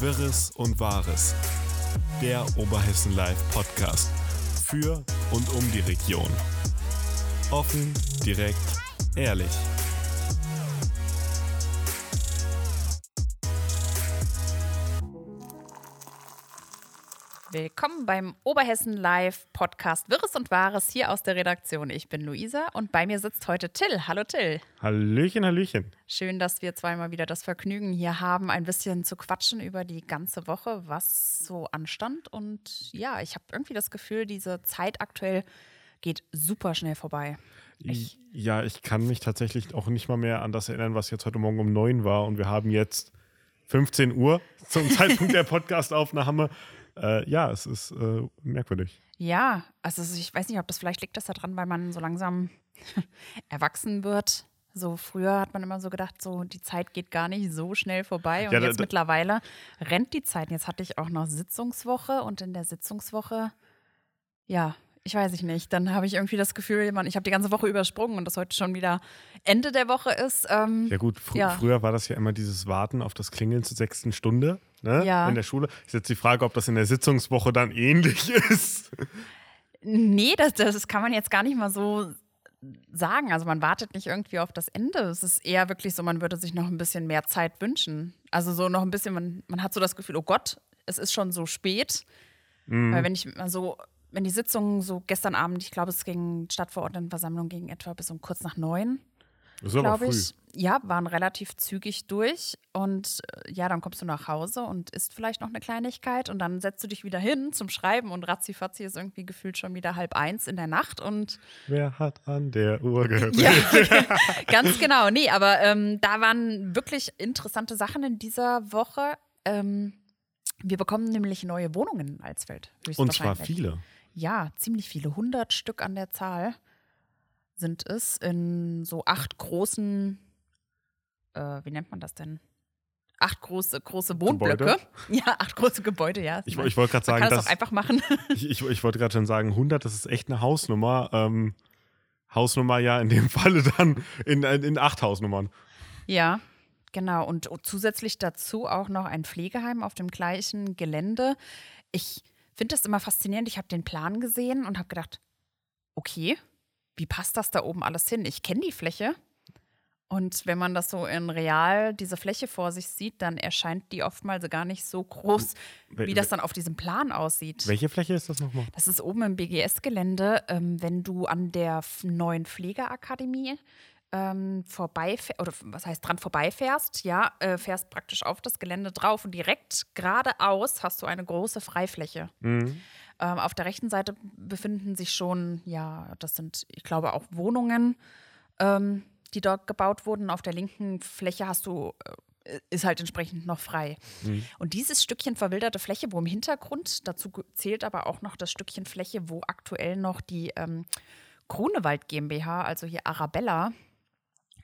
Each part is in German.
Wirres und Wahres. Der Oberhessen Live Podcast. Für und um die Region. Offen, direkt, ehrlich. Willkommen beim Oberhessen Live Podcast Wirres und Wahres hier aus der Redaktion. Ich bin Luisa und bei mir sitzt heute Till. Hallo Till. Hallöchen, Hallöchen. Schön, dass wir zweimal wieder das Vergnügen hier haben, ein bisschen zu quatschen über die ganze Woche, was so anstand. Und ja, ich habe irgendwie das Gefühl, diese Zeit aktuell geht super schnell vorbei. Ich ja, ich kann mich tatsächlich auch nicht mal mehr an das erinnern, was jetzt heute Morgen um neun war. Und wir haben jetzt 15 Uhr zum Zeitpunkt der Podcastaufnahme. Äh, ja, es ist äh, merkwürdig. Ja, also ich weiß nicht, ob das vielleicht liegt das daran, weil man so langsam erwachsen wird. So früher hat man immer so gedacht, so die Zeit geht gar nicht so schnell vorbei. Und Ja, da- jetzt da- mittlerweile rennt die Zeit. Jetzt hatte ich auch noch Sitzungswoche und in der Sitzungswoche, ja, ich weiß ich nicht. Dann habe ich irgendwie das Gefühl, man, ich habe die ganze Woche übersprungen und das heute schon wieder Ende der Woche ist. Ähm, Ja gut, fr Ja. früher war das ja immer dieses Warten auf das Klingeln zur sechsten Stunde ne? Ja. in der Schule. Ist jetzt die Frage, ob das in der Sitzungswoche dann ähnlich ist. Nee, das, das kann man jetzt gar nicht mal so sagen. Also man wartet nicht irgendwie auf das Ende. Es ist eher wirklich so, man würde sich noch ein bisschen mehr Zeit wünschen. Also so noch ein bisschen, man, man hat so das Gefühl, oh Gott, es ist schon so spät. Weil wenn ich mal so, wenn die Sitzung so gestern Abend, ich glaube, es ging Stadtverordnetenversammlung ging etwa bis um kurz nach neun, glaube ich. Ja, waren relativ zügig durch. Und äh, ja, dann kommst du nach Hause und isst vielleicht noch eine Kleinigkeit und dann setzt du dich wieder hin zum Schreiben und ratzifatzi ist irgendwie gefühlt schon wieder halb eins in der Nacht und Wer hat an der Uhr gehört? ja, ganz genau. Nee, aber ähm, da waren wirklich interessante Sachen in dieser Woche. Ähm, wir bekommen nämlich neue Wohnungen in Alsfeld. Und zwar viele. Ja, ziemlich viele. 100 Stück an der Zahl sind es in so acht großen, äh, wie nennt man das denn? Acht große, große Wohnblöcke. Gebäude? Ja, acht große Gebäude, ja. Ich, ich wollte gerade man sagen, kann das auch einfach machen. ich, ich, ich wollte gerade schon sagen, 100, das ist echt eine Hausnummer. Ähm, Hausnummer ja in dem Falle dann in, in acht Hausnummern. Ja, genau. Und zusätzlich dazu auch noch ein Pflegeheim auf dem gleichen Gelände. Ich finde das immer faszinierend. Ich habe den Plan gesehen und habe gedacht, okay, wie passt das da oben alles hin? Ich kenne die Fläche. Und wenn man das so in real, diese Fläche vor sich sieht, dann erscheint die oftmals gar nicht so groß, wie das dann auf diesem Plan aussieht. Welche Fläche ist das nochmal? Das ist oben im BGS-Gelände, ähm, wenn du an der neuen Pflegeakademie ähm, vorbeifährst, oder was heißt dran vorbeifährst, ja, äh, fährst praktisch auf das Gelände drauf und direkt geradeaus hast du eine große Freifläche. Mhm. Ähm, auf der rechten Seite befinden sich schon, ja, das sind, ich glaube, auch Wohnungen, ähm, die dort gebaut wurden. Auf der linken Fläche hast du, äh, ist halt entsprechend noch frei. Und dieses Stückchen verwilderte Fläche, wo im Hintergrund, dazu zählt aber auch noch das Stückchen Fläche, wo aktuell noch die ähm, Grunewald GmbH, also hier Arabella,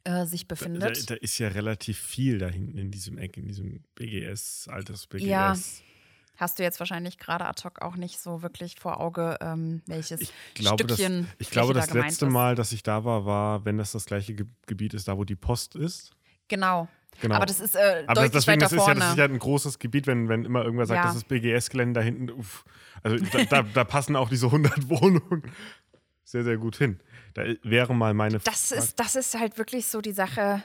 äh, sich Da, befindet. da ist ja relativ viel da hinten in diesem Eck, in diesem BGS, altes BGS. Ja. Hast du jetzt wahrscheinlich gerade ad hoc auch nicht so wirklich vor Auge, ähm, welches Ich glaube, das, Stückchen ich glaube das da letzte ist. Mal, dass ich da war, war, wenn das das gleiche Ge Gebiet ist, da wo die Post ist. Genau. Genau. Aber das ist äh, Aber deutlich deswegen, das ist, ja, das ist ja ein großes Gebiet, wenn, wenn immer irgendwer sagt, Ja. das ist BGS-Gelände da hinten. Uff. Also da, da, da passen auch diese 100 Wohnungen sehr, sehr gut hin. Da wäre mal meine das, Frage- ist, das ist halt wirklich so die Sache.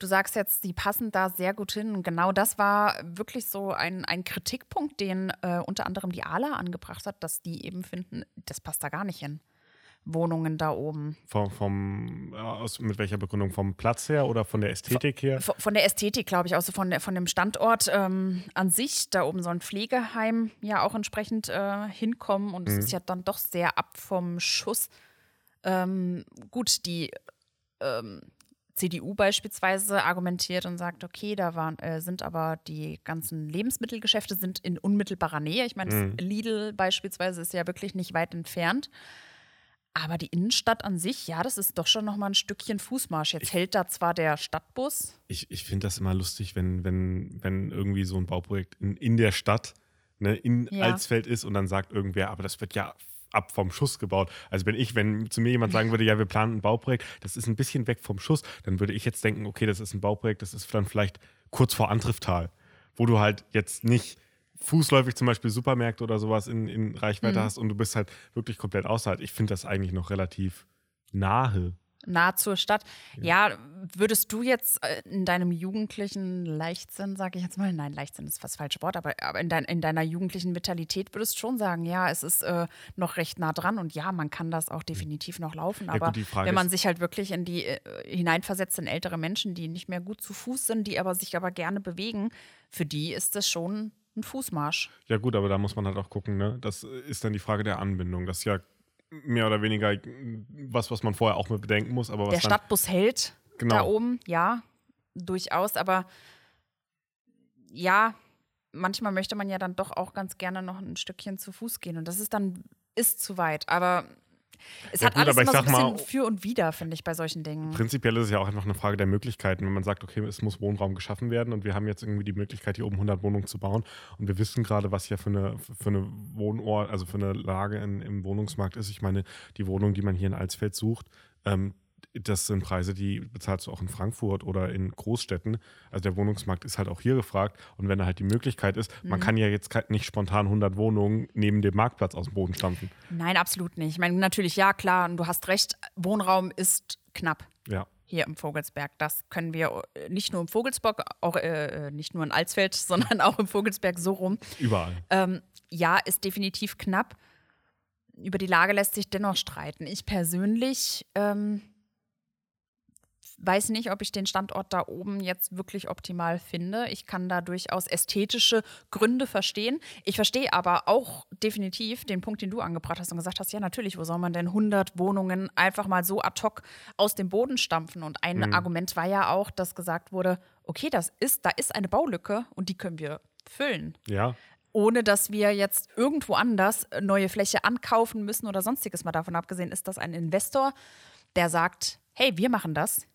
Du sagst jetzt, die passen da sehr gut hin. Und genau das war wirklich so ein, ein Kritikpunkt, den äh, unter anderem die ALA angebracht hat, dass die eben finden, das passt da gar nicht hin. Wohnungen da oben. vom, vom aus, mit welcher Begründung? Vom Platz her oder von der Ästhetik her? Von von der Ästhetik, glaube ich, auch so von, der, von dem Standort ähm, an sich, da oben so ein Pflegeheim ja auch entsprechend äh, hinkommen. Und es ist ja dann doch sehr ab vom Schuss. Ähm, gut, die ähm, CDU beispielsweise argumentiert und sagt, okay, da waren, äh, sind aber die ganzen Lebensmittelgeschäfte sind in unmittelbarer Nähe. Ich meine, das Lidl beispielsweise ist ja wirklich nicht weit entfernt. Aber die Innenstadt an sich, ja, das ist doch schon noch mal ein Stückchen Fußmarsch. Jetzt hält da zwar der Stadtbus, Ich, ich finde das immer lustig, wenn, wenn, wenn irgendwie so ein Bauprojekt in, in der Stadt, ne, in Ja. Alsfeld ist und dann sagt irgendwer, aber das wird ja ab vom Schuss gebaut. Also wenn ich, wenn zu mir jemand sagen würde, ja, wir planen ein Bauprojekt, das ist ein bisschen weg vom Schuss, dann würde ich jetzt denken, okay, das ist ein Bauprojekt, das ist dann vielleicht kurz vor Antrifftal. wo du halt jetzt nicht fußläufig zum Beispiel Supermärkte oder sowas in, in Reichweite Mhm. hast und du bist halt wirklich komplett außerhalb. Ich finde das eigentlich noch relativ nahe. Nah zur Stadt. Ja, würdest du jetzt äh, in deinem jugendlichen Leichtsinn, sage ich jetzt mal, nein, Leichtsinn ist fast falsche Wort, aber, aber in, dein, in deiner jugendlichen Vitalität würdest du schon sagen, ja, es ist äh, noch recht nah dran und ja, man kann das auch definitiv noch laufen. Ja, Aber gut, wenn man sich halt wirklich in die äh, hineinversetzt in ältere Menschen, die nicht mehr gut zu Fuß sind, die aber sich aber gerne bewegen, für die ist das schon ein Fußmarsch. Ja, gut, aber da muss man halt auch gucken, ne? Das ist dann die Frage der Anbindung. Das ist ja mehr oder weniger was, was man vorher auch mit bedenken muss. Aber Der Stadtbus hält Genau. da oben, ja, durchaus, aber ja, manchmal möchte man ja dann doch auch ganz gerne noch ein Stückchen zu Fuß gehen und das ist dann ist zu weit, aber es Ja hat gut, alles aber ich immer so ein sag mal- bisschen für und wider, finde ich, bei solchen Dingen. Prinzipiell ist es ja auch einfach eine Frage der Möglichkeiten. Wenn man sagt, okay, es muss Wohnraum geschaffen werden und wir haben jetzt irgendwie die Möglichkeit, hier oben 100 Wohnungen zu bauen und wir wissen gerade, was hier für eine, für eine Wohnort, also für eine Lage in, im Wohnungsmarkt ist. Ich meine, die Wohnung, die man hier in Alsfeld sucht, ähm, das sind Preise, die bezahlst du auch in Frankfurt oder in Großstädten. Also der Wohnungsmarkt ist halt auch hier gefragt. Und wenn da halt die Möglichkeit ist, man kann ja jetzt nicht spontan 100 Wohnungen neben dem Marktplatz aus dem Boden stampfen. Nein, absolut nicht. Ich meine, natürlich, ja, klar, und du hast recht, Wohnraum ist knapp. Ja. hier im Vogelsberg. Das können wir äh, nicht nur im Vogelsberg, auch äh, äh, nicht nur in Alsfeld, sondern auch im Vogelsberg so rum. Überall. Ähm, ja, ist definitiv knapp. Über die Lage lässt sich dennoch streiten. Ich persönlich ähm, weiß nicht, ob ich den Standort da oben jetzt wirklich optimal finde. Ich kann da durchaus ästhetische Gründe verstehen. Ich verstehe aber auch definitiv den Punkt, den du angebracht hast und gesagt hast, ja natürlich, wo soll man denn 100 Wohnungen einfach mal so ad hoc aus dem Boden stampfen? Und ein Argument war ja auch, dass gesagt wurde, okay, das ist, da ist eine Baulücke und die können wir füllen Ja. ohne dass wir jetzt irgendwo anders neue Fläche ankaufen müssen oder sonstiges. Mal davon abgesehen ist das ein Investor, der sagt, hey, wir machen das.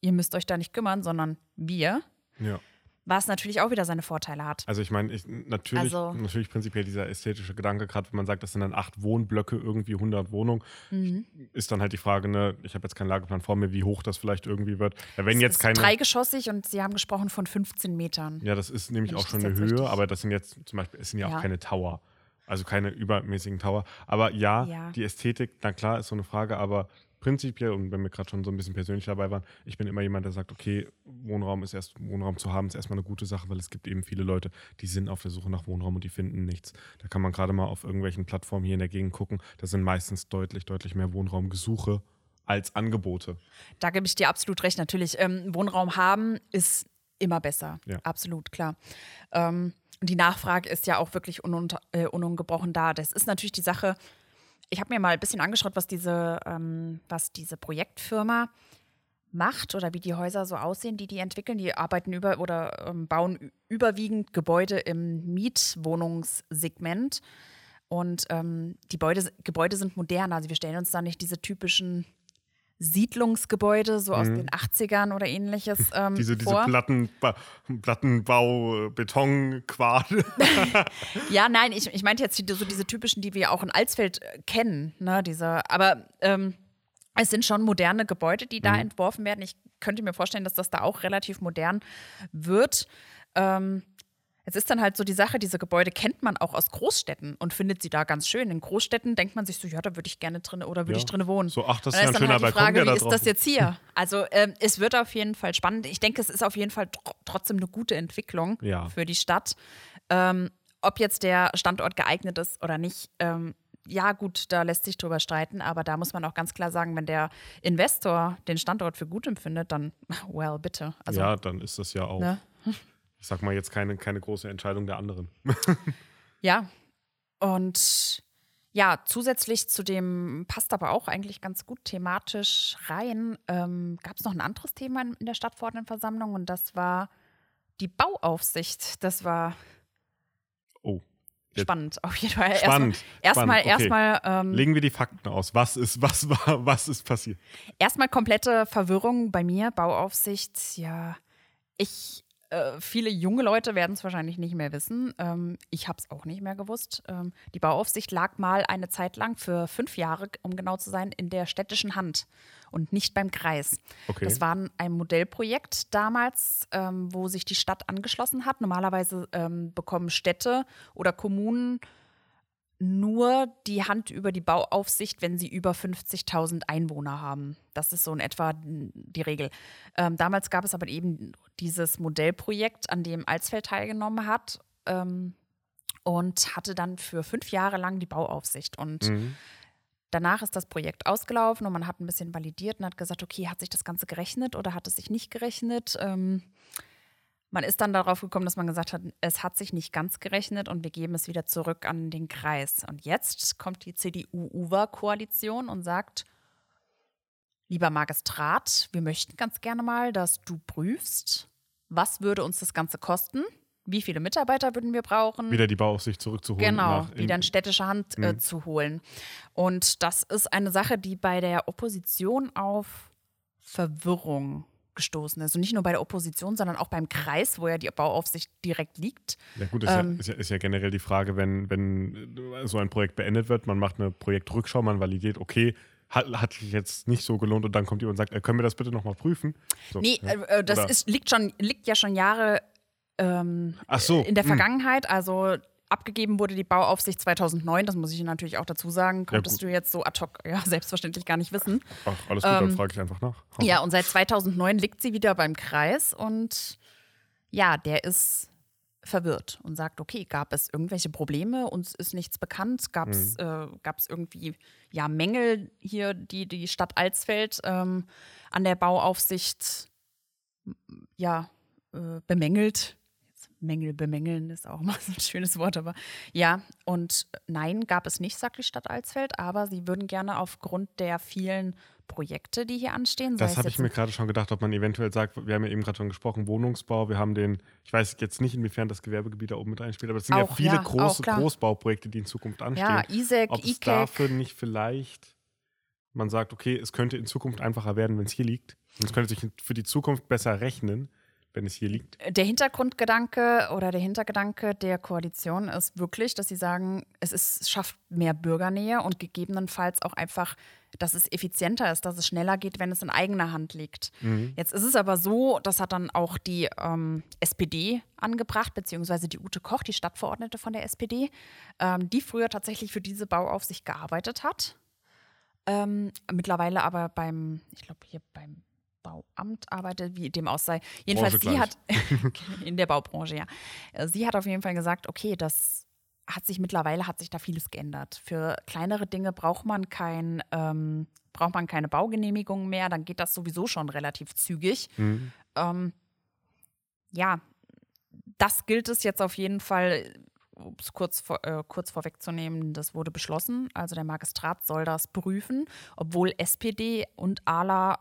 Ihr müsst euch da nicht kümmern, sondern wir. Ja. Was natürlich auch wieder seine Vorteile hat. Also ich meine, ich, natürlich, Also- natürlich prinzipiell dieser ästhetische Gedanke, gerade wenn man sagt, das sind dann acht Wohnblöcke, irgendwie 100 Wohnungen, Mhm. ist dann halt die Frage, ne, ich habe jetzt keinen Lageplan vor mir, wie hoch das vielleicht irgendwie wird. Ja, wenn Es jetzt ist keine, dreigeschossig und Sie haben gesprochen von 15 Metern. ja, das ist nämlich auch schon eine Höhe, richtig- aber das sind jetzt zum Beispiel, es sind ja, Ja. auch keine Tower, also keine übermäßigen Tower. Aber ja, Ja. die Ästhetik, na klar, ist so eine Frage, aber prinzipiell, und wenn wir gerade schon so ein bisschen persönlich dabei waren, ich bin immer jemand, der sagt, okay, Wohnraum ist erst, Wohnraum zu haben, ist erstmal eine gute Sache, weil es gibt eben viele Leute, die sind auf der Suche nach Wohnraum und die finden nichts. Da kann man gerade mal auf irgendwelchen Plattformen hier in der Gegend gucken, da sind meistens deutlich, deutlich mehr Wohnraumgesuche als Angebote. Da gebe ich dir absolut recht. Natürlich, ähm, Wohnraum haben ist immer besser. Ja. Absolut, klar. Ähm, die Nachfrage ist ja auch wirklich ununter, äh, unungebrochen da. Das ist natürlich die Sache. Ich habe mir mal ein bisschen angeschaut, was diese, ähm, was diese Projektfirma macht oder wie die Häuser so aussehen, die die entwickeln. Die arbeiten über oder ähm, bauen überwiegend Gebäude im Mietwohnungssegment. Und ähm, die Gebäude, Gebäude sind modern. Also wir stellen uns da nicht diese typischen Siedlungsgebäude, so aus den 80ern oder ähnliches ähm, Mhm. Diese, diese vor. Plattenba Plattenbau, äh, Beton, Quade. Ja, nein, ich, ich meinte jetzt so diese typischen, die wir auch in Alsfeld äh, kennen. Ne, diese, aber ähm, es sind schon moderne Gebäude, die da entworfen werden. Ich könnte mir vorstellen, dass das da auch relativ modern wird. Ähm, es ist dann halt so die Sache, diese Gebäude kennt man auch aus Großstädten und findet sie da ganz schön. In Großstädten denkt man sich so, ja, da würde ich gerne drin oder würde Ja. ich drin wohnen. So, ach, das ist ja ein schöner halt die Balkon, Frage, da wie ist das jetzt hier? Also ähm, es wird auf jeden Fall spannend. Ich denke, es ist auf jeden Fall tr trotzdem eine gute Entwicklung Ja. für die Stadt. Ähm, ob jetzt der Standort geeignet ist oder nicht, ähm, ja gut, da lässt sich drüber streiten, aber da muss man auch ganz klar sagen, wenn der Investor den Standort für gut empfindet, dann well, bitte. Also, ja, dann ist das ja auch, ne? Ich sag mal jetzt keine, keine große Entscheidung der anderen. Ja. Und ja, zusätzlich zu dem passt aber auch eigentlich ganz gut thematisch rein, ähm, gab es noch ein anderes Thema in in der Stadtverordnetenversammlung und das war die Bauaufsicht. Das war Oh. Spannend auf jeden Fall. Spannend, Erstmal, erstmal, okay. erstmal, ähm, Legen wir die Fakten aus. Was ist, was war, was ist passiert? erstmal komplette Verwirrung bei mir. Bauaufsicht, ja. Ich äh, viele junge Leute werden es wahrscheinlich nicht mehr wissen. Ähm, ich habe es auch nicht mehr gewusst. Ähm, die Bauaufsicht lag mal eine Zeit lang für fünf Jahre, um genau zu sein, in der städtischen Hand und nicht beim Kreis. Okay. Das war ein Modellprojekt damals, ähm, wo sich die Stadt angeschlossen hat. Normalerweise ähm, bekommen Städte oder Kommunen nur die Hand über die Bauaufsicht, wenn sie über 50.000 Einwohner haben. Das ist so in etwa die Regel. Ähm, damals gab es aber eben dieses Modellprojekt, an dem Alsfeld teilgenommen hat ähm, und hatte dann für fünf Jahre lang die Bauaufsicht. Und Mhm. danach ist das Projekt ausgelaufen und man hat ein bisschen validiert und hat gesagt, okay, hat sich das Ganze gerechnet oder hat es sich nicht gerechnet? Ähm, man ist dann darauf gekommen, dass man gesagt hat, es hat sich nicht ganz gerechnet und wir geben es wieder zurück an den Kreis. Und jetzt kommt die CDU-UWA-Koalition und sagt, lieber Magistrat, wir möchten ganz gerne mal, dass du prüfst, was würde uns das Ganze kosten, wie viele Mitarbeiter würden wir brauchen. Wieder die Bauaufsicht zurückzuholen. Genau, wieder in städtische Hand äh, Mhm. zu holen. Und das ist eine Sache, die bei der Opposition auf Verwirrung gestoßen ist. Und nicht nur bei der Opposition, sondern auch beim Kreis, wo ja die Bauaufsicht direkt liegt. Ja gut, ist, Ähm, ja, ist, ja, ist ja generell die Frage, wenn, wenn so ein Projekt beendet wird, man macht eine Projektrückschau, man validiert, okay, hat, hat sich jetzt nicht so gelohnt und dann kommt ihr und sagt, äh, können wir das bitte nochmal prüfen? So, Nee, ja. äh, äh, das Oder- ist, liegt, schon, liegt ja schon Jahre ähm, Ach so, in der hm. Vergangenheit. Also abgegeben wurde die Bauaufsicht 2009, das muss ich natürlich auch dazu sagen. Konntest gut. du jetzt so ad hoc, ja, selbstverständlich gar nicht wissen. Ach, alles gut, dann ähm, frage ich einfach nach. Ja, und seit 2009 liegt sie wieder beim Kreis und ja, der ist verwirrt und sagt, okay, gab es irgendwelche Probleme, uns ist nichts bekannt, gab es äh, gab's irgendwie ja, Mängel hier, die die Stadt Alsfeld ähm, an der Bauaufsicht ja, äh, bemängelt. Mängel bemängeln ist auch mal so ein schönes Wort, aber ja, und nein, gab es nicht, sagt die Stadt Alsfeld, aber sie würden gerne aufgrund der vielen Projekte, die hier anstehen, Das habe ich mir gerade schon gedacht, ob man eventuell sagt, wir haben ja eben gerade schon gesprochen, Wohnungsbau, wir haben den, ich weiß jetzt nicht, inwiefern das Gewerbegebiet da oben mit einspielt, aber es sind ja Auch, viele ja, große. Großbauprojekte, die in Zukunft anstehen. Ja, ISEC, ob es ICAC. dafür nicht vielleicht man sagt, okay, es könnte in Zukunft einfacher werden, wenn es hier liegt. Und es könnte sich für die Zukunft besser rechnen, wenn es hier liegt. Der Hintergrundgedanke oder der Hintergedanke der Koalition ist wirklich, dass sie sagen, es, ist, es schafft mehr Bürgernähe und gegebenenfalls auch einfach, dass es effizienter ist, dass es schneller geht, wenn es in eigener Hand liegt. Jetzt ist es aber so, das hat dann auch die ähm, SPD angebracht, beziehungsweise die Ute Koch, die Stadtverordnete von der SPD, ähm, die früher tatsächlich für diese Bauaufsicht gearbeitet hat. Ähm, mittlerweile aber beim, ich glaube hier beim Bauamt arbeitet, wie dem aus sei. Jedenfalls, Branche sie gleich. hat in der Baubranche, ja. Sie hat auf jeden Fall gesagt, okay, das hat sich mittlerweile hat sich da vieles geändert. Für kleinere Dinge braucht man kein, ähm, braucht man keine Baugenehmigung mehr, dann geht das sowieso schon relativ zügig. Mhm. Ähm, ja, das gilt es jetzt auf jeden Fall, um es kurz, vor, äh, kurz vorwegzunehmen, das wurde beschlossen. Also der Magistrat soll das prüfen, obwohl SPD und ALA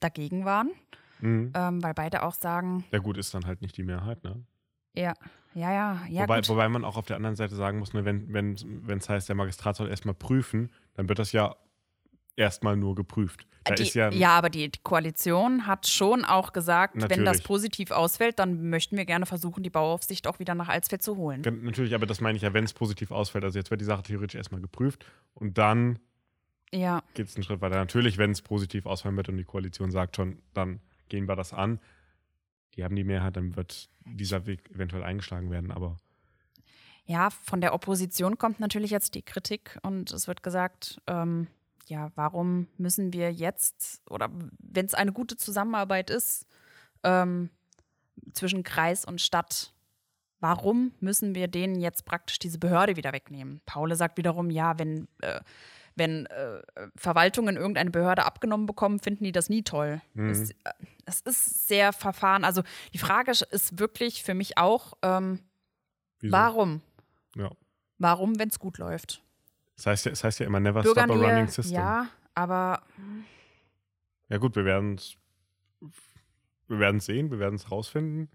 dagegen waren, Mhm. ähm, weil beide auch sagen, Ja gut, ist dann halt nicht die Mehrheit, ne? ja, ja, ja, ja. wobei, gut. wobei man auch auf der anderen Seite sagen muss, ne, wenn es wenn, heißt, der Magistrat soll erstmal prüfen, dann wird das ja erstmal nur geprüft. Die, ja, ja, aber die, Koalition hat schon auch gesagt, wenn das Natürlich. positiv ausfällt, dann möchten wir gerne versuchen, die Bauaufsicht auch wieder nach Alsfeld zu holen. Natürlich, aber das meine ich ja, wenn es positiv ausfällt. Also jetzt wird die Sache theoretisch erstmal geprüft und dann Ja, geht es einen Schritt weiter. Natürlich, wenn es positiv ausfallen wird und die Koalition sagt schon, dann gehen wir das an. Die haben die Mehrheit, dann wird dieser Weg eventuell eingeschlagen werden. Aber Ja, von der Opposition kommt natürlich jetzt die Kritik und es wird gesagt, ähm, ja, warum müssen wir jetzt, oder wenn es eine gute Zusammenarbeit ist ähm, zwischen Kreis und Stadt, warum müssen wir denen jetzt praktisch diese Behörde wieder wegnehmen? Paule sagt wiederum, ja, wenn, äh, wenn äh, Verwaltungen irgendeine Behörde abgenommen bekommen, finden die das nie toll. Es, äh, es ist sehr verfahren. Also die Frage ist wirklich für mich auch, ähm, warum? Ja. Warum, wenn es gut läuft? Das heißt ja, es heißt ja immer never stop a running system. ja, aber Ja gut, wir werden es wir sehen, wir werden es rausfinden.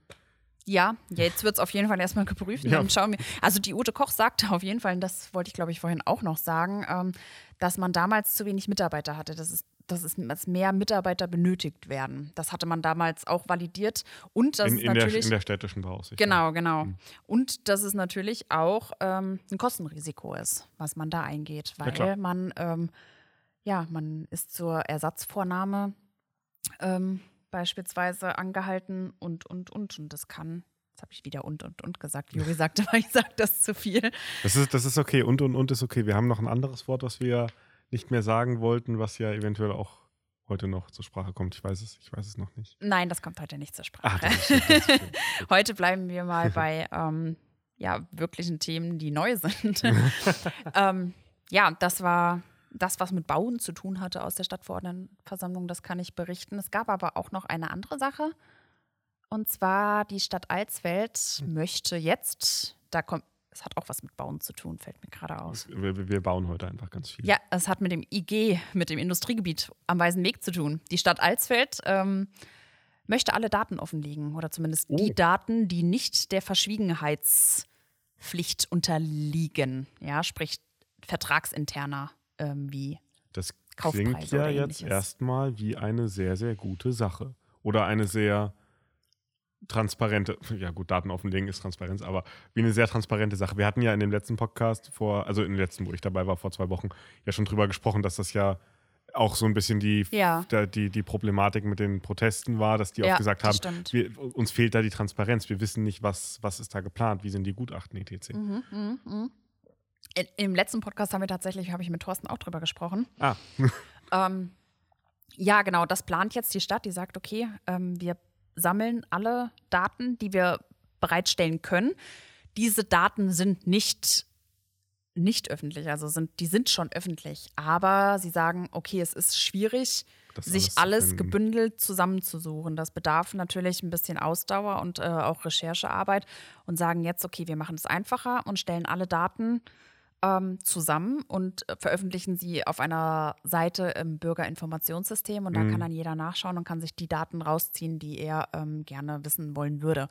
Ja, jetzt wird es auf jeden Fall erstmal geprüft. Ja. Dann schauen wir. Also die Ute Koch sagte auf jeden Fall, und das wollte ich glaube ich vorhin auch noch sagen, ähm, dass man damals zu wenig Mitarbeiter hatte. Das ist dass, es, dass mehr Mitarbeiter benötigt werden. Das hatte man damals auch validiert. Und das In, ist in, der, natürlich. in der städtischen Beaufsicht. Genau, genau. Und dass es natürlich auch ähm, ein Kostenrisiko ist, was man da eingeht, weil klar. man, ähm, ja, man ist zur Ersatzvornahme ähm, beispielsweise angehalten und, und, und. Und das kann, jetzt habe ich wieder und, und, und gesagt. Juri sagte mal, ich sage das zu viel. Das ist, das ist okay. Und, und, und ist okay. Wir haben noch ein anderes Wort, was wir nicht mehr sagen wollten, was ja eventuell auch heute noch zur Sprache kommt. Ich weiß es, ich weiß es noch nicht. Nein, das kommt heute nicht zur Sprache. Ist schön. Heute bleiben wir mal bei ähm, ja, wirklichen Themen, die neu sind. ähm, ja, das war das, was mit Bauen zu tun hatte aus der Stadtverordnetenversammlung, das kann ich berichten. Es gab aber auch noch eine andere Sache. Und zwar die Stadt Alsfeld möchte jetzt, da kommt, es hat auch was mit Bauen zu tun, fällt mir gerade aus. Wir, wir bauen heute einfach ganz viel. Ja, es hat mit dem IG, mit dem Industriegebiet am Weißen Weg zu tun. Die Stadt Alsfeld ähm, möchte alle Daten offenlegen oder zumindest die Oh. Daten, die nicht der Verschwiegenheitspflicht unterliegen. Ja, sprich vertragsinterner ähm, wie. Das Kaufpreise klingt ja jetzt erstmal wie eine sehr, sehr gute Sache. Oder eine sehr transparente, ja gut, Daten offenlegen ist Transparenz, aber wie eine sehr transparente Sache. Wir hatten ja in dem letzten Podcast vor, also in dem letzten, wo ich dabei war, vor zwei Wochen, ja schon drüber gesprochen, dass das ja auch so ein bisschen die, Ja. der, die, die Problematik mit den Protesten war, dass die Ja, auch gesagt haben, wir, uns fehlt da die Transparenz, wir wissen nicht, was, was ist da geplant, wie sind die Gutachten etc. Mhm, mhm, mhm. In, Im letzten Podcast haben wir tatsächlich, habe ich mit Thorsten auch drüber gesprochen. Ah, Ähm, ja, genau, das plant jetzt die Stadt. Die sagt, okay, ähm, wir sammeln alle Daten, die wir bereitstellen können. Diese Daten sind nicht, nicht öffentlich, also sind, die sind schon öffentlich. Aber sie sagen, okay, es ist schwierig, Das sich alles alles gebündelt zusammenzusuchen. Das bedarf natürlich ein bisschen Ausdauer und äh, auch Recherchearbeit und sagen jetzt, okay, wir machen es einfacher und stellen alle Daten ähm, zusammen und äh, veröffentlichen sie auf einer Seite im Bürgerinformationssystem und da Mhm. kann dann jeder nachschauen und kann sich die Daten rausziehen, die er ähm, gerne wissen wollen würde.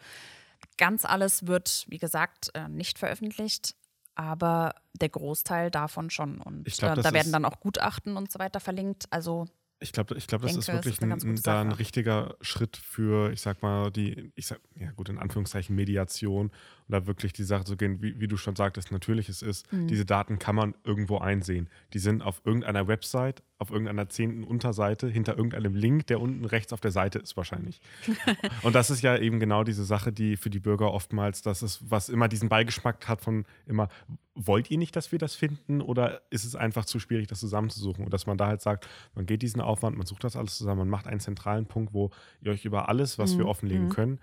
Ganz alles wird, wie gesagt, äh, nicht veröffentlicht, aber der Großteil davon schon. Und glaub, äh, da werden dann auch Gutachten und so weiter verlinkt. Also Ich glaube, ich glaub, das denke, ist wirklich ein, gute da ein richtiger Schritt für, ich sag mal, die, ich sag, ja gut, in Anführungszeichen Mediation da wirklich die Sache zu gehen, wie, wie du schon sagtest, natürlich es ist, Mhm. diese Daten kann man irgendwo einsehen. Die sind auf irgendeiner Website, auf irgendeiner zehnten Unterseite, hinter irgendeinem Link, der unten rechts auf der Seite ist wahrscheinlich. und das ist ja eben genau diese Sache, die für die Bürger oftmals, das ist, was immer diesen Beigeschmack hat von immer, wollt ihr nicht, dass wir das finden oder ist es einfach zu schwierig, das zusammenzusuchen? Und dass man da halt sagt, man geht diesen Aufwand, man sucht das alles zusammen, man macht einen zentralen Punkt, wo ihr euch über alles, was wir Mhm, offenlegen mhm. können,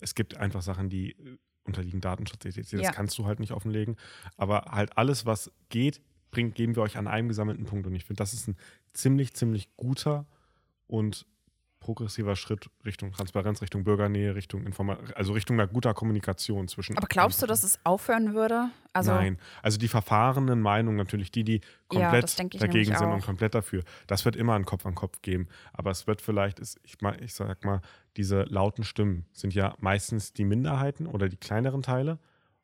es gibt einfach Sachen, die äh, unterliegen Datenschutz, etc. das Ja. kannst du halt nicht offenlegen, aber halt alles, was geht, bringt, geben wir euch an einem gesammelten Punkt und ich finde, das ist ein ziemlich, ziemlich guter und progressiver Schritt Richtung Transparenz, Richtung Bürgernähe, Richtung Informa also Richtung einer guter Kommunikation zwischen. Aber glaubst du, dass es aufhören würde? Also, Nein, also die verfahrenen Meinungen natürlich, die, die Ja, komplett ich dagegen sind und komplett dafür. Das wird immer ein Kopf an Kopf geben. Aber es wird vielleicht, ist, ich, mal, ich sag mal, diese lauten Stimmen sind ja meistens die Minderheiten oder die kleineren Teile.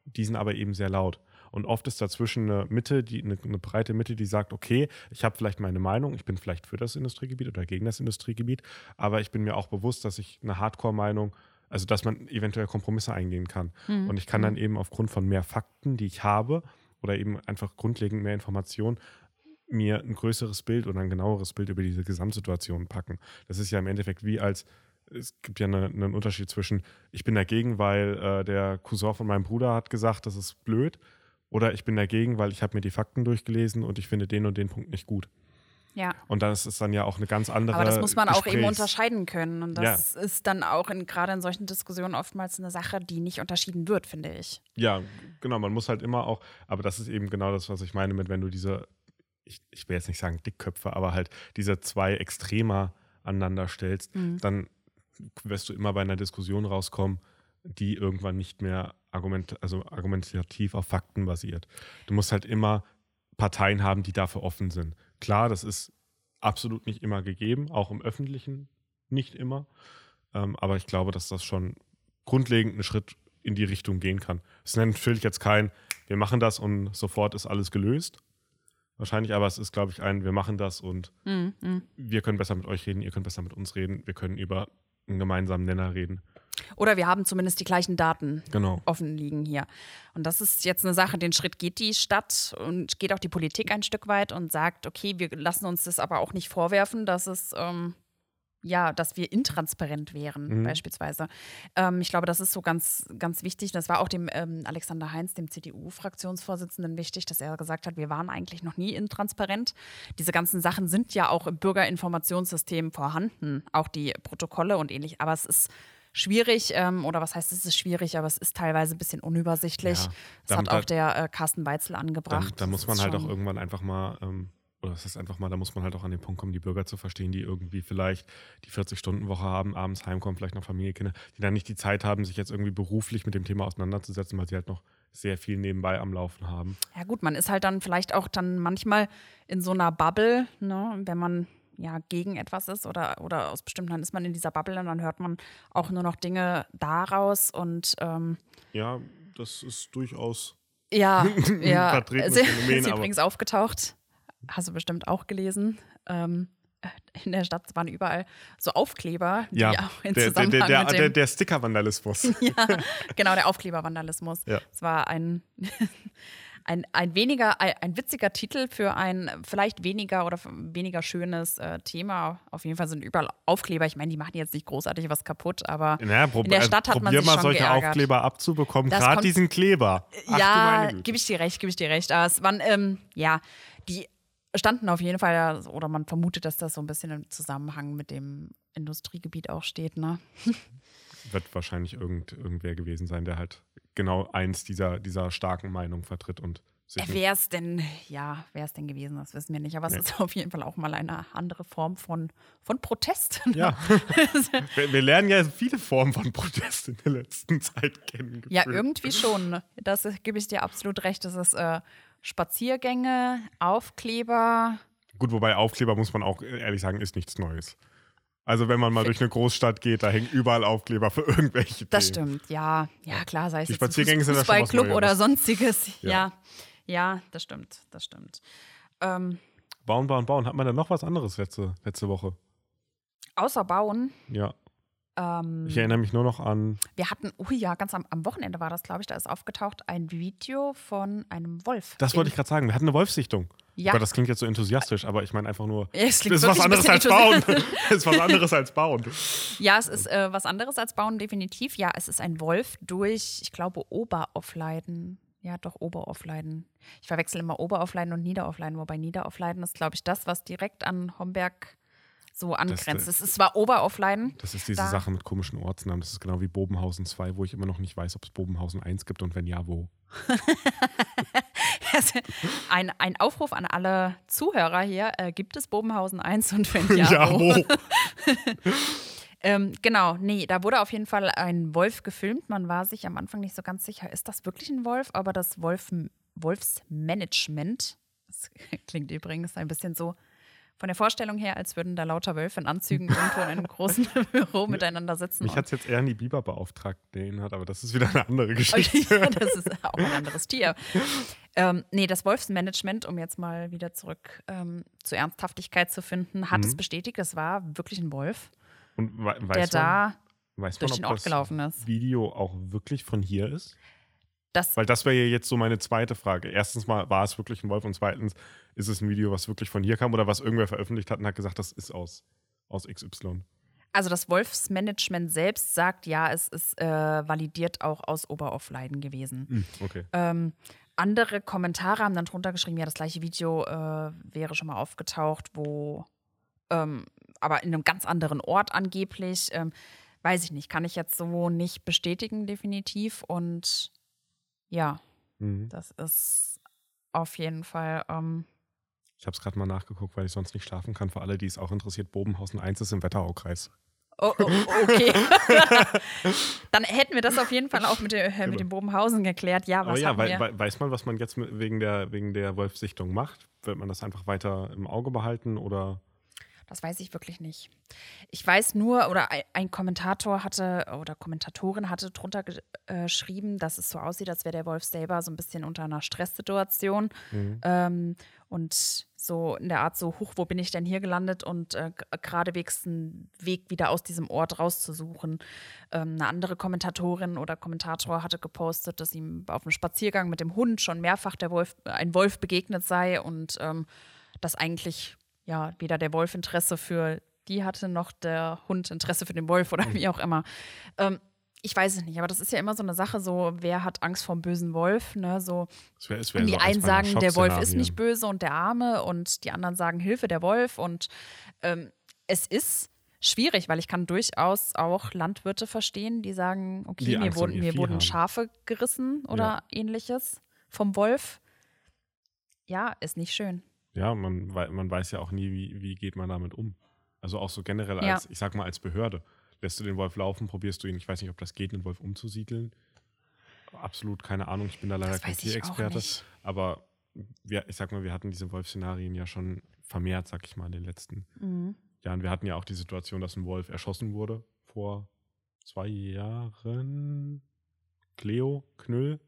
Die sind aber eben sehr laut. Und oft ist dazwischen eine Mitte, die, eine, eine breite Mitte, die sagt, okay, ich habe vielleicht meine Meinung, ich bin vielleicht für das Industriegebiet oder gegen das Industriegebiet, aber ich bin mir auch bewusst, dass ich eine Hardcore-Meinung, also dass man eventuell Kompromisse eingehen kann. Mhm. Und ich kann dann eben aufgrund von mehr Fakten, die ich habe, oder eben einfach grundlegend mehr Informationen, mir ein größeres Bild oder ein genaueres Bild über diese Gesamtsituation packen. Das ist ja im Endeffekt wie als, es gibt ja eine, einen Unterschied zwischen, ich bin dagegen, weil äh, der Cousin von meinem Bruder hat gesagt, das ist blöd, oder ich bin dagegen, weil ich habe mir die Fakten durchgelesen und ich finde den und den Punkt nicht gut. ja. Und das ist dann ja auch eine ganz andere. Aber das muss man auch eben Gesprächs- unterscheiden können. Und das ist dann auch gerade in solchen Diskussionen oftmals eine Sache, die nicht unterschieden wird, finde ich. Ja, genau, man muss halt immer auch, aber das ist eben genau das, was ich meine mit, wenn du diese, ich, ich will jetzt nicht sagen Dickköpfe, aber halt diese zwei Extremer aneinander stellst, Mhm. dann wirst du immer bei einer Diskussion rauskommen, die irgendwann nicht mehr argument, also argumentativ auf Fakten basiert. Du musst halt immer Parteien haben, die dafür offen sind. Klar, das ist absolut nicht immer gegeben, auch im Öffentlichen nicht immer. Ähm, aber ich glaube, dass das schon grundlegend ein Schritt in die Richtung gehen kann. Es ist natürlich jetzt kein, wir machen das und sofort ist alles gelöst. wahrscheinlich, aber es ist, glaube ich, ein, wir machen das und Mhm. mhm. wir können besser mit euch reden, ihr könnt besser mit uns reden, wir können über einen gemeinsamen Nenner reden. Oder wir haben zumindest die gleichen Daten Genau. offen liegen hier. Und das ist jetzt eine Sache, den Schritt geht die Stadt und geht auch die Politik ein Stück weit und sagt, okay, wir lassen uns das aber auch nicht vorwerfen, dass es ähm, ja, dass wir intransparent wären, Mhm. beispielsweise. Ähm, ich glaube, das ist so ganz, ganz wichtig. Das war auch dem ähm, Alexander Heinz, dem CDU-Fraktionsvorsitzenden, wichtig, dass er gesagt hat, wir waren eigentlich noch nie intransparent. Diese ganzen Sachen sind ja auch im Bürgerinformationssystem vorhanden, auch die Protokolle und ähnlich. Aber es ist schwierig, ähm, oder was heißt es ist schwierig, aber es ist teilweise ein bisschen unübersichtlich. Ja, das da- hat auch der äh, Carsten Weitzel angebracht. da muss man halt auch irgendwann einfach mal, ähm, oder das ist einfach mal, da muss man halt auch an den Punkt kommen, die Bürger zu verstehen, die irgendwie vielleicht die 40-Stunden-Woche haben, abends heimkommen, vielleicht noch Familie, Kinder, die dann nicht die Zeit haben, sich jetzt irgendwie beruflich mit dem Thema auseinanderzusetzen, weil sie halt noch sehr viel nebenbei am Laufen haben. Ja gut, man ist halt dann vielleicht auch dann manchmal in so einer Bubble, ne, wenn man ja gegen etwas ist oder, oder aus bestimmten, dann ist man in dieser Bubble und dann hört man auch nur noch Dinge daraus und ähm, Ja, das ist durchaus. ja, ja, sie, Phänomen, ist übrigens aufgetaucht, hast du bestimmt auch gelesen. Ähm, in der Stadt waren überall so Aufkleber, die Ja, auch in der, der, Zusammenhang der, der, dem der Sticker-Vandalismus. ja, genau, der Aufklebervandalismus. Ja. Es war ein, ein, ein weniger, ein, ein witziger Titel für ein vielleicht weniger oder weniger schönes äh, Thema. Auf jeden Fall sind überall Aufkleber. Ich meine, die machen jetzt nicht großartig was kaputt, aber Naja, in der äh, Stadt hat man sich mal schon solche geärgert. Aufkleber abzubekommen, gerade diesen Kleber. Ach, ja, gebe ich dir recht, gebe ich dir recht. Aber es waren, ähm, ja, die standen auf jeden Fall, oder man vermutet, dass das so ein bisschen im Zusammenhang mit dem Industriegebiet auch steht, ne? Wird wahrscheinlich irgend, irgendwer gewesen sein, der halt genau eins dieser, dieser starken Meinungen vertritt und sich Wer es denn, ja, wer es denn gewesen, das wissen wir nicht. Aber es Nee. ist auf jeden Fall auch mal eine andere Form von, von Protest. Ja. wir, wir lernen ja viele Formen von Protest in der letzten Zeit kennen. Ja, irgendwie schon. Das gebe ich dir absolut recht. Das ist äh, Spaziergänge, Aufkleber. Gut, wobei Aufkleber, muss man auch ehrlich sagen, ist nichts Neues. Also wenn man mal durch eine Großstadt geht, da hängen überall Aufkleber für irgendwelche Das Themen. stimmt, ja. Ja, klar, sei es Die Spaziergänge sind Fußballclub oder sonstiges. Ja. Ja. ja, das stimmt, das stimmt. Ähm, Bauen, bauen, bauen. Hat man da noch was anderes letzte, letzte Woche? außer Bauen. Ja. Ähm, Ich erinnere mich nur noch an. wir hatten, oh ja, ganz am, am Wochenende war das, glaube ich, da ist aufgetaucht ein Video von einem Wolf. Das wollte ich gerade sagen. Wir hatten eine Wolfssichtung. Ja. Oh Gott, das klingt jetzt so enthusiastisch, aber ich meine einfach nur. Ja, es Das ist was anderes als bauen. Das ist was anderes als bauen. Ja, es ist äh, was anderes als Bauen, definitiv. Ja, es ist ein Wolf durch, ich glaube, Oberaufleiden. Ja, doch, Oberaufleiden. Ich verwechsel immer Oberaufleiden und Niederaufleiden, wobei Niederaufleiden ist, glaube ich, das, was direkt an Homberg so angrenzt. äh, es ist zwar Oberaufleiden. Das ist diese Da- Sache mit komischen Ortsnamen. Das ist genau wie Bobenhausen 2, wo ich immer noch nicht weiß, ob es Bobenhausen 1 gibt und wenn ja, wo. ein, ein Aufruf an alle Zuhörer hier. Äh, gibt es Bobenhausen 1 und wenn ja, Ja, wo? Ähm, genau, nee, da wurde auf jeden Fall ein Wolf gefilmt. Man war sich am Anfang nicht so ganz sicher, ist das wirklich ein Wolf? Aber das Wolf, Wolfsmanagement, das klingt übrigens ein bisschen so von der Vorstellung her, als würden da lauter Wölfe in Anzügen irgendwo in einem großen Büro miteinander sitzen. Mich hat es jetzt eher an die Biber beauftragt, den hat, aber das ist wieder eine andere Geschichte. Ja, das ist auch ein anderes Tier. Ähm, nee, das Wolfsmanagement, um jetzt mal wieder zurück ähm, zur Ernsthaftigkeit zu finden, hat Mhm. es bestätigt, es war wirklich ein Wolf, Und we der weiß, man, da durch man, den ob Ort das gelaufen ist. Video auch wirklich von hier ist? Das, Weil das wäre ja jetzt so meine zweite Frage. Erstens mal, war es wirklich ein Wolf? Und zweitens, ist es ein Video, was wirklich von hier kam oder was irgendwer veröffentlicht hat und hat gesagt, das ist aus, aus XY? also das Wolfsmanagement selbst sagt, ja, es ist äh, validiert auch aus Oberaufleiden gewesen. Hm, okay. Ähm, andere Kommentare haben dann drunter geschrieben, ja, das gleiche Video äh, wäre schon mal aufgetaucht, wo ähm, aber in einem ganz anderen Ort angeblich. Ähm, weiß ich nicht, kann ich jetzt so nicht bestätigen, definitiv. Und ja, Mhm. das ist auf jeden Fall. Ähm, Ich habe es gerade mal nachgeguckt, weil ich sonst nicht schlafen kann. Für alle, die es auch interessiert, Bobenhausen 1 ist im Wetteraukreis. oh, oh, okay. Dann hätten wir das auf jeden Fall auch mit, der, äh, mit dem Bobenhausen geklärt. Ja, Aber was ja, wei wei- weiß man, was man jetzt wegen der, wegen der Wolfsichtung macht? Wird man das einfach weiter im Auge behalten oder? Das weiß ich wirklich nicht. Ich weiß nur, oder ein Kommentator hatte oder Kommentatorin hatte drunter äh, geschrieben, dass es so aussieht, als wäre der Wolf selber so ein bisschen unter einer Stresssituation. Mhm. Ähm, und so in der Art so, huch, wo bin ich denn hier gelandet und äh, geradewegs einen Weg wieder aus diesem Ort rauszusuchen. Ähm, eine andere Kommentatorin oder Kommentator hatte gepostet, dass ihm auf dem Spaziergang mit dem Hund schon mehrfach der Wolf, ein Wolf begegnet sei und ähm, dass eigentlich ja weder der Wolf Interesse für die hatte, noch der Hund Interesse für den Wolf oder wie auch immer. Ähm, ich weiß es nicht, aber das ist ja immer so eine Sache, so wer hat Angst vor dem bösen Wolf, ne? So es wär, es wär die so einen sagen, der Wolf ist nicht böse und der Arme und die anderen sagen Hilfe, der Wolf und ähm, es ist schwierig, weil ich kann durchaus auch Landwirte verstehen, die sagen, okay, die mir, wurden, mir wurden Schafe gerissen oder ja. ähnliches vom Wolf. Ja, ist nicht schön. Ja, man, man weiß ja auch nie, wie, wie geht man damit um. Also auch so generell als, ja. ich sag mal, als Behörde. Lässt du den Wolf laufen, probierst du ihn, ich weiß nicht, ob das geht, den Wolf umzusiedeln. Absolut keine Ahnung, ich bin da leider kein Tierexperte. Aber wir, ich sag mal, wir hatten diese Wolfszenarien ja schon vermehrt, sag ich mal, in den letzten mhm. Jahren. Wir hatten ja auch die Situation, dass ein Wolf erschossen wurde vor zwei Jahren. Cleo Knüll.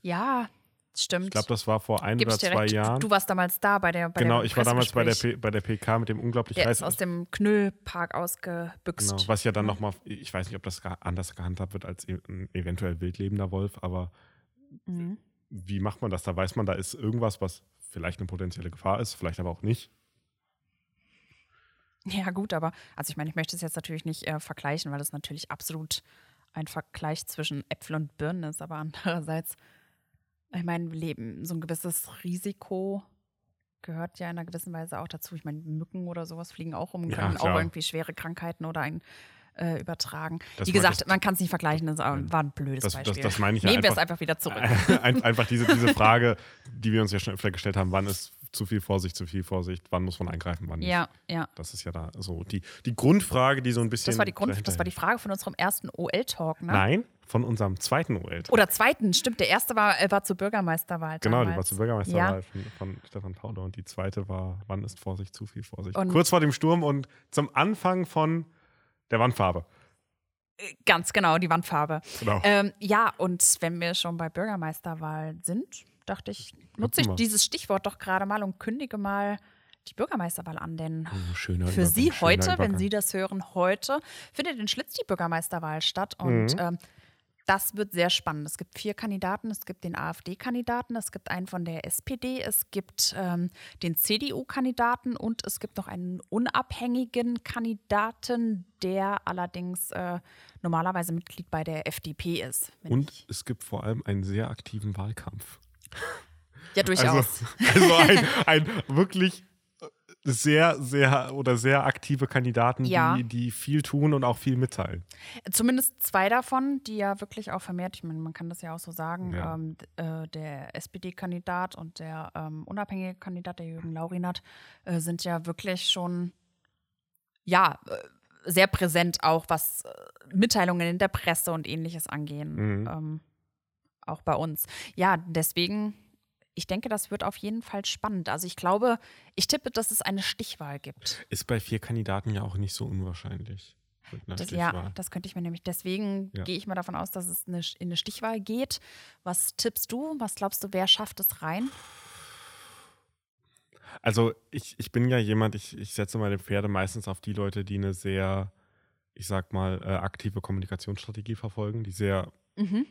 Ja, Stimmt. Ich glaube, das war vor ein Gib's oder zwei recht. Jahren. Du warst damals da bei der bei Genau, der ich war damals bei der, P bei der PK mit dem unglaublich der ist aus dem Knüllpark ausgebüxt. Genau, was ja dann nochmal, ich weiß nicht, ob das anders gehandhabt wird als e-, ein eventuell wildlebender Wolf, aber mhm. wie macht man das? Da weiß man, da ist irgendwas, was vielleicht eine potenzielle Gefahr ist, vielleicht aber auch nicht. Ja, gut, aber also ich meine, ich möchte es jetzt natürlich nicht äh, vergleichen, weil es natürlich absolut ein Vergleich zwischen Äpfel und Birnen ist, aber andererseits ich meine, Leben, so ein gewisses Risiko gehört ja in einer gewissen Weise auch dazu. Ich meine, Mücken oder sowas fliegen auch um und können ja, auch irgendwie schwere Krankheiten oder ein äh, übertragen. Das Wie gesagt, man kann es nicht vergleichen, das war ein blödes das, Beispiel. Das, das meine ich Nehmen ja wir es einfach wieder zurück. einfach diese, diese Frage, die wir uns ja schon öfter gestellt haben, wann ist zu viel Vorsicht, zu viel Vorsicht, wann muss man eingreifen, wann nicht. Ja, ja. Das ist ja da so die, die Grundfrage, die so ein bisschen. Das war die, Grund, das war die Frage von unserem ersten OL-Talk, ne? Nein, von unserem zweiten OL-Talk. Oder zweiten, stimmt. Der erste war, äh, war zur Bürgermeisterwahl. Genau, damals. die war zur Bürgermeisterwahl ja. von, von, Stefan Pauder. Und die zweite war, wann ist Vorsicht, zu viel Vorsicht? Und Kurz vor dem Sturm und zum Anfang von der Wandfarbe. Äh, ganz genau, die Wandfarbe. Genau. Ähm, ja, und wenn wir schon bei Bürgermeisterwahl sind, dachte ich, nutze ich dieses Stichwort doch gerade mal und kündige mal die Bürgermeisterwahl an. Denn oh, für Sie heute, wenn Sie das hören, heute findet in Schlitz die Bürgermeisterwahl statt. Und mhm. ähm, das wird sehr spannend. Es gibt vier Kandidaten. Es gibt den AfD-Kandidaten, es gibt einen von der SPD, es gibt ähm, den CDU-Kandidaten und es gibt noch einen unabhängigen Kandidaten, der allerdings äh, normalerweise Mitglied bei der FDP ist. Und es gibt vor allem einen sehr aktiven Wahlkampf. Ja, durchaus. Also, also ein, ein wirklich sehr, sehr oder sehr aktive Kandidaten, ja. die, die viel tun und auch viel mitteilen. Zumindest zwei davon, die ja wirklich auch vermehrt, ich meine, man kann das ja auch so sagen, ja. ähm, äh, der SPD-Kandidat und der ähm, unabhängige Kandidat, der Jürgen Laurinat, äh, sind ja wirklich schon, ja, äh, sehr präsent auch, was äh, Mitteilungen in der Presse und ähnliches angehen. Mhm. Ähm, auch bei uns. Ja, deswegen, ich denke, das wird auf jeden Fall spannend. Also ich glaube, ich tippe, dass es eine Stichwahl gibt. Ist bei vier Kandidaten ja auch nicht so unwahrscheinlich. Das, ja, das könnte ich mir nämlich. Deswegen ja. gehe ich mal davon aus, dass es eine, in eine Stichwahl geht. Was tippst du? Was glaubst du, wer schafft es rein? Also ich, ich bin ja jemand, ich, ich setze meine Pferde meistens auf die Leute, die eine sehr, ich sag mal, äh, aktive Kommunikationsstrategie verfolgen, die sehr mhm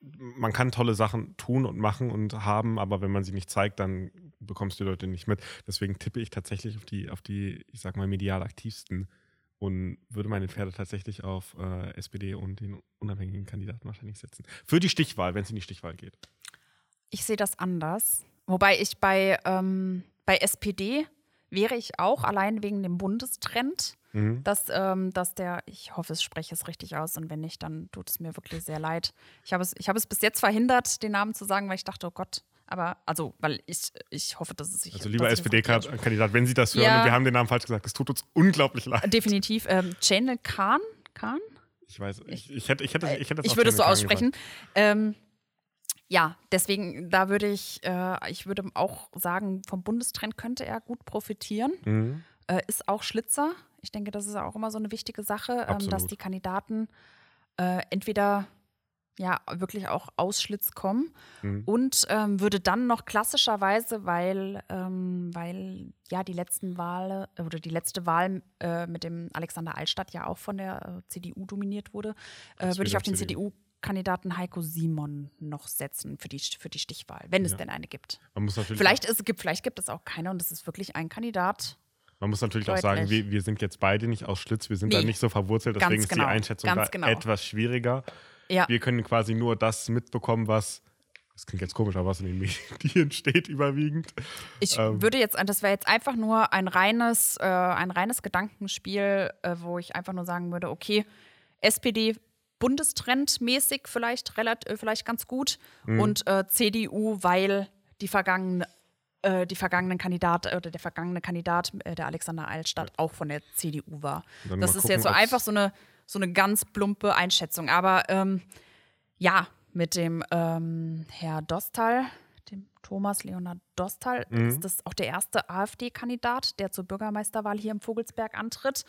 man kann tolle Sachen tun und machen und haben, aber wenn man sie nicht zeigt, dann bekommst du die Leute nicht mit. Deswegen tippe ich tatsächlich auf die, auf die, ich sag mal, medial aktivsten und würde meine Pferde tatsächlich auf äh, SPD und den unabhängigen Kandidaten wahrscheinlich setzen. Für die Stichwahl, wenn es in die Stichwahl geht. Ich sehe das anders. Wobei ich bei, ähm, bei SPD wäre ich auch allein wegen dem Bundestrend mhm. dass, ähm, dass der, ich hoffe, ich spreche es richtig aus und wenn nicht, dann tut es mir wirklich sehr leid. Ich habe es, ich habe es bis jetzt verhindert, den Namen zu sagen, weil ich dachte, oh Gott, aber also, weil ich, ich hoffe, dass es sich. Also lieber SPD-Kandidat, wenn Sie das hören ja, und wir haben den Namen falsch gesagt, es tut uns unglaublich leid. Definitiv. Ähm, Chanel Khan? Khan? Ich weiß, ich, ich, hätte, ich hätte, ich hätte Ich würde es so aussprechen. Ähm, ja, deswegen, da würde ich, äh, ich würde auch sagen, vom Bundestrend könnte er gut profitieren. Mhm. äh, ist auch Schlitzer. Ich denke, das ist auch immer so eine wichtige Sache, ähm, dass die Kandidaten äh, entweder ja wirklich auch aus Schlitz kommen Mhm. und ähm, würde dann noch klassischerweise, weil, ähm, weil ja die letzten Wahlen oder die letzte Wahl äh, mit dem Alexander Altstadt ja auch von der äh, CDU dominiert wurde, äh, würde ich auf den CDU. CDU-Kandidaten Heiko Simon noch setzen für die, für die Stichwahl, wenn es Ja. denn eine gibt. Vielleicht, ist, gibt, vielleicht gibt es auch keine und es ist wirklich ein Kandidat. Man muss natürlich auch sagen, Deutlich. wir, wir sind jetzt beide nicht aus Schlitz, wir sind Nee. da nicht so verwurzelt, deswegen ist genau. die Einschätzung Ganz da genau. etwas schwieriger. Ja, Wir können quasi nur das mitbekommen, was, das klingt jetzt komisch, aber was in den Medien steht überwiegend. ich ähm, würde jetzt, das wäre jetzt einfach nur ein reines, äh, ein reines Gedankenspiel, äh, wo ich einfach nur sagen würde, okay, SPD bundestrendmäßig vielleicht relativ, äh, vielleicht ganz gut Mhm. und äh, CDU, weil die vergangene äh, die vergangenen Kandidat oder der vergangene Kandidat, äh, der Alexander Eilstadt, auch von der CDU war. Das ist gucken, jetzt so einfach so eine, so eine ganz plumpe Einschätzung. Aber ähm, ja, mit dem ähm, Herr Dostal, dem Thomas Leonard Dostal, Mhm. ist das auch der erste AfD-Kandidat, der zur Bürgermeisterwahl hier im Vogelsberg antritt.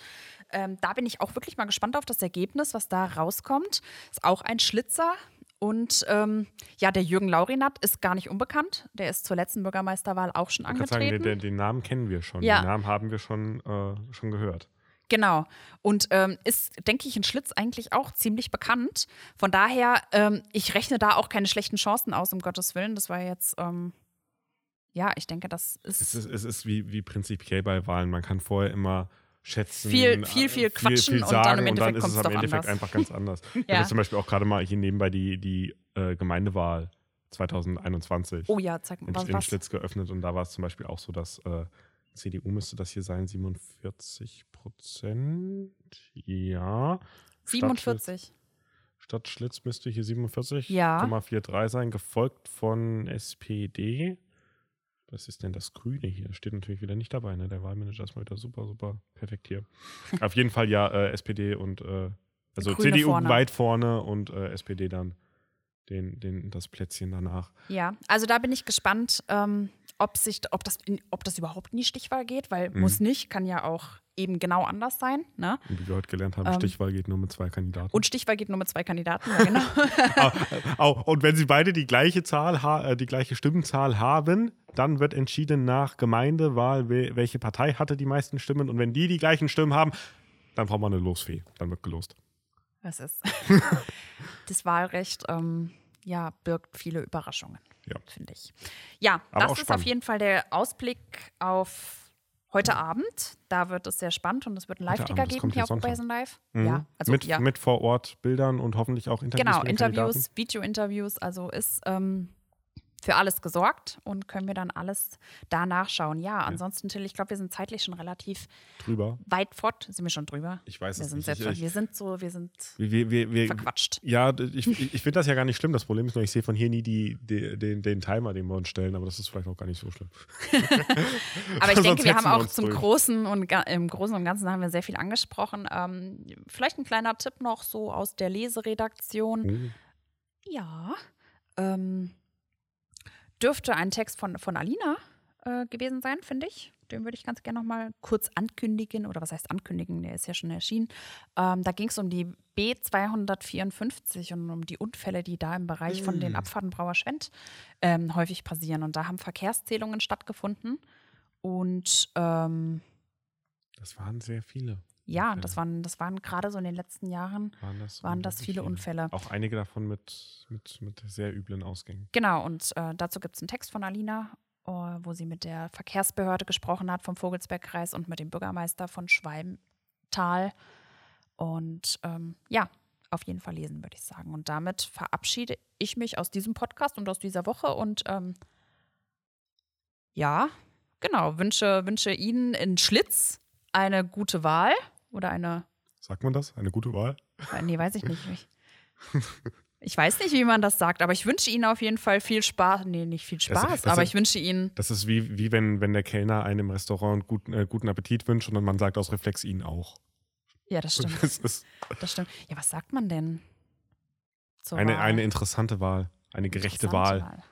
Ähm, da bin ich auch wirklich mal gespannt auf das Ergebnis, was da rauskommt. Ist auch ein Schlitzer. Und ähm, ja, der Jürgen Laurinat ist gar nicht unbekannt. Der ist zur letzten Bürgermeisterwahl auch schon Ich kann sagen, angetreten. den, den Namen kennen wir schon. Ja. Den Namen haben wir schon, äh, schon gehört. Genau. Und ähm, ist, denke ich, in Schlitz eigentlich auch ziemlich bekannt. Von daher, ähm, ich rechne da auch keine schlechten Chancen aus, um Gottes Willen. Das war jetzt, ähm, ja, ich denke, das ist. Es ist, es ist wie, wie prinzipiell bei Wahlen. Man kann vorher immer schätzen. Viel- viel, äh, viel quatschen und dann sagen im und dann Endeffekt ist es am Endeffekt anders. einfach ganz anders. Ich Ja. habe zum Beispiel auch gerade mal hier nebenbei die, die äh, Gemeindewahl 2021 oh ja, zeig mal, in, was. in. Schlitz geöffnet und da war es zum Beispiel auch so, dass äh, CDU müsste das hier sein, 47 Prozent. Ja. Stadt Schlitz- 47. Stadt Schlitz müsste hier 47,43 Ja. sein, gefolgt von SPD. Was ist denn das Grüne hier? Steht natürlich wieder nicht dabei, ne? Der Wahlmanager ist mal wieder super, super perfekt hier. Auf jeden Fall ja äh, SPD und äh, also Grüne CDU vorne. weit vorne und äh, SPD dann den, den, das Plätzchen danach. Ja, also da bin ich gespannt, ähm, ob, sich, ob, das ob das überhaupt in die Stichwahl geht, weil Mhm. muss nicht, kann ja auch eben genau anders sein. Ne? Wie wir heute gelernt haben, Ähm, Stichwahl geht nur mit zwei Kandidaten. Und Stichwahl geht nur mit zwei Kandidaten, ja, genau. Au, au, und wenn sie beide die gleiche Zahl, äh, die gleiche Stimmenzahl haben, dann wird entschieden nach Gemeindewahl, we welche Partei hatte die meisten Stimmen. Und wenn die die gleichen Stimmen haben, dann braucht man eine Losfee. Dann wird gelost. Das ist. das Wahlrecht, ähm, ja, birgt viele Überraschungen, Ja. finde ich. Ja, Aber das ist spannend. auf jeden Fall der Ausblick auf heute Abend. Da wird es sehr spannend und es wird einen Live-Ticker geben hier auf. Oberhessen Live. Mhm. Ja, also mit, ja. mit vor Ort Bildern und hoffentlich auch Interviews Genau, Interviews. Video-Interviews, also ist ähm, für alles gesorgt und können wir dann alles da nachschauen. Ja, ansonsten, Till, ich glaube, wir sind zeitlich schon relativ drüber. weit fort. Sind wir schon drüber? Ich weiß Wir es nicht. selbst, Ich, wir sind so, wir sind wir, wir, wir, verquatscht. ja, ich, ich, finde das ja gar nicht schlimm. Das Problem ist nur, ich sehe von hier nie die, die, den, den Timer, den wir uns stellen, aber das ist vielleicht auch gar nicht so schlimm. Aber ich denke, wir haben auch zum drüber. Großen und im Großen und Ganzen haben wir sehr viel angesprochen. Ähm, vielleicht ein kleiner Tipp noch so aus der Leseredaktion. Oh. Ja, ähm, dürfte ein Text von, von Alina äh, gewesen sein, finde ich. Den würde ich ganz gerne noch mal kurz ankündigen. Oder was heißt ankündigen? Der ist ja schon erschienen. Ähm, da ging es um die B254 und um die Unfälle, die da im Bereich von den Abfahrten Brauer-Schwendt ähm, häufig passieren. Und da haben Verkehrszählungen stattgefunden. Und ähm, Das waren sehr viele. Ja, Unfälle. das waren, das waren gerade so in den letzten Jahren Waren das, waren das viele Unfälle. Auch einige davon mit, mit, mit sehr üblen Ausgängen. Genau, und äh, dazu gibt es einen Text von Alina, äh, wo sie mit der Verkehrsbehörde gesprochen hat vom Vogelsbergkreis und mit dem Bürgermeister von Schwalmtal. Und ähm, ja, auf jeden Fall lesen, würde ich sagen. Und damit verabschiede ich mich aus diesem Podcast und aus dieser Woche und ähm, ja, genau, wünsche, wünsche Ihnen in Schlitz eine gute Wahl oder eine Sagt man das? Eine gute Wahl? äh, Nee, weiß ich nicht. Ich, ich weiß nicht, wie man das sagt, aber ich wünsche Ihnen auf jeden Fall viel Spaß. Nee, nicht viel Spaß, das aber sind- ich wünsche Ihnen. Das ist wie, wie wenn, wenn der Kellner einem im Restaurant guten, äh, guten Appetit wünscht und man sagt aus Reflex ihn auch. Ja, das stimmt. Das ist Das stimmt. Ja, was sagt man denn? eine, Wahl? eine interessante Wahl. Eine gerechte Interessante Wahl.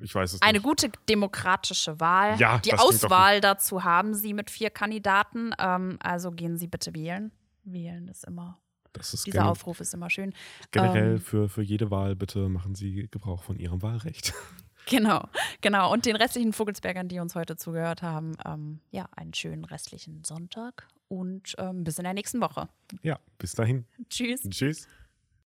Ich weiß es Eine nicht. gute demokratische Wahl. Ja, Die Auswahl dazu haben Sie mit vier Kandidaten. Ähm, also gehen Sie bitte wählen. Wählen ist immer, ist dieser Aufruf ist immer schön. generell ähm, für, für jede Wahl bitte machen Sie Gebrauch von Ihrem Wahlrecht. Genau, genau. Und den restlichen Vogelsbergern, die uns heute zugehört haben, ähm, ja, einen schönen restlichen Sonntag und ähm, bis in der nächsten Woche. Ja, bis dahin. Tschüss. Tschüss.